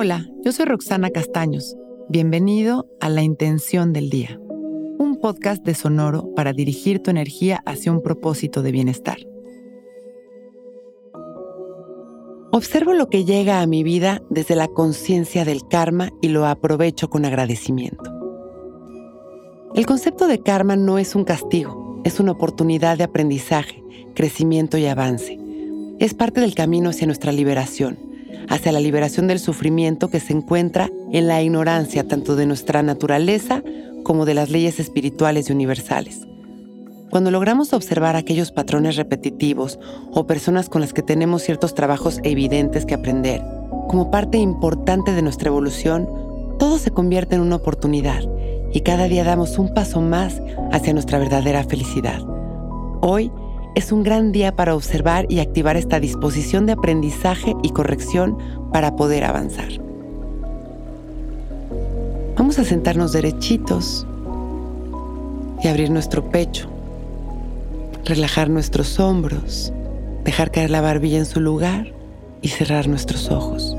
Hola, yo soy Roxana Castaños. Bienvenido a La Intención del Día, un podcast de Sonoro para dirigir tu energía hacia un propósito de bienestar. Observo lo que llega a mi vida desde la conciencia del karma y lo aprovecho con agradecimiento. El concepto de karma no es un castigo, es una oportunidad de aprendizaje, crecimiento y avance. Es parte del camino hacia nuestra liberación, hacia la liberación del sufrimiento que se encuentra en la ignorancia tanto de nuestra naturaleza como de las leyes espirituales y universales. Cuando logramos observar aquellos patrones repetitivos o personas con las que tenemos ciertos trabajos evidentes que aprender, como parte importante de nuestra evolución, todo se convierte en una oportunidad y cada día damos un paso más hacia nuestra verdadera felicidad. Hoy es un gran día para observar y activar esta disposición de aprendizaje y corrección para poder avanzar. Vamos a sentarnos derechitos y abrir nuestro pecho relajar nuestros hombros, dejar caer la barbilla en su lugar y cerrar nuestros ojos.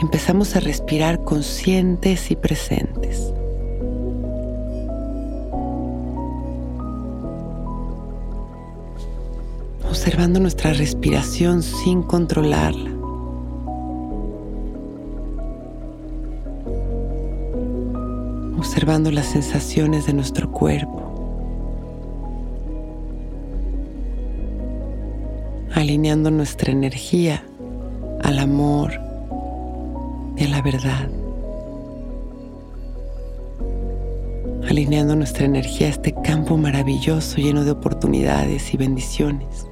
Empezamos a respirar conscientes y presentes. Observando nuestra respiración sin controlarla. Observando las sensaciones de nuestro cuerpo. alineando nuestra energía al amor y a la verdad. Alineando nuestra energía a este campo maravilloso lleno de oportunidades y bendiciones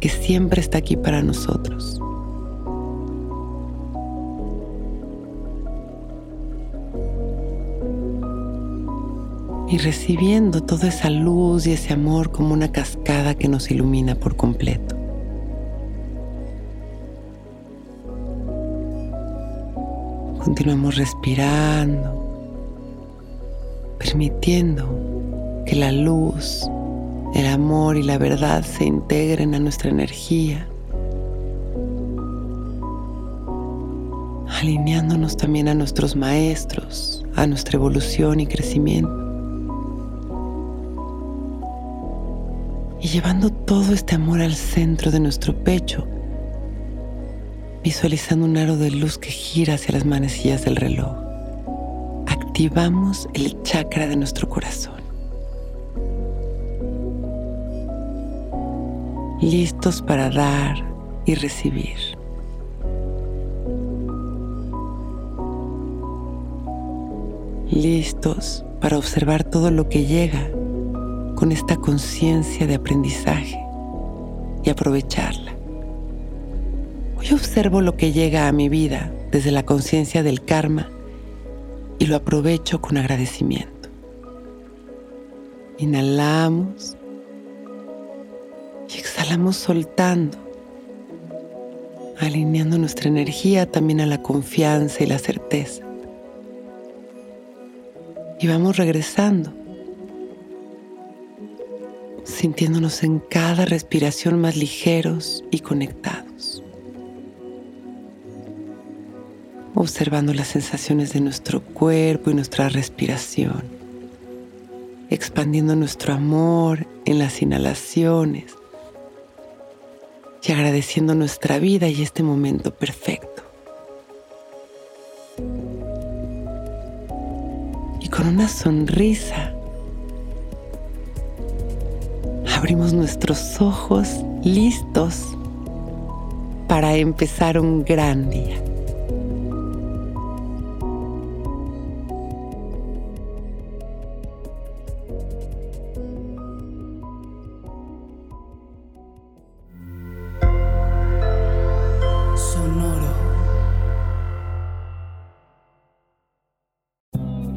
que siempre está aquí para nosotros. y recibiendo toda esa luz y ese amor como una cascada que nos ilumina por completo. Continuamos respirando, permitiendo que la luz, el amor y la verdad se integren a nuestra energía, alineándonos también a nuestros maestros, a nuestra evolución y crecimiento. Y llevando todo este amor al centro de nuestro pecho, visualizando un aro de luz que gira hacia las manecillas del reloj. Activamos el chakra de nuestro corazón. Listos para dar y recibir. Listos para observar todo lo que llega con esta conciencia de aprendizaje y aprovecharla. Hoy observo lo que llega a mi vida desde la conciencia del karma y lo aprovecho con agradecimiento. Inhalamos y exhalamos soltando, alineando nuestra energía también a la confianza y la certeza. Y vamos regresando, sintiéndonos en cada respiración más ligeros y conectados. observando las sensaciones de nuestro cuerpo y nuestra respiración, expandiendo nuestro amor en las inhalaciones y agradeciendo nuestra vida y este momento perfecto. Y con una sonrisa abrimos nuestros ojos listos para empezar un gran día.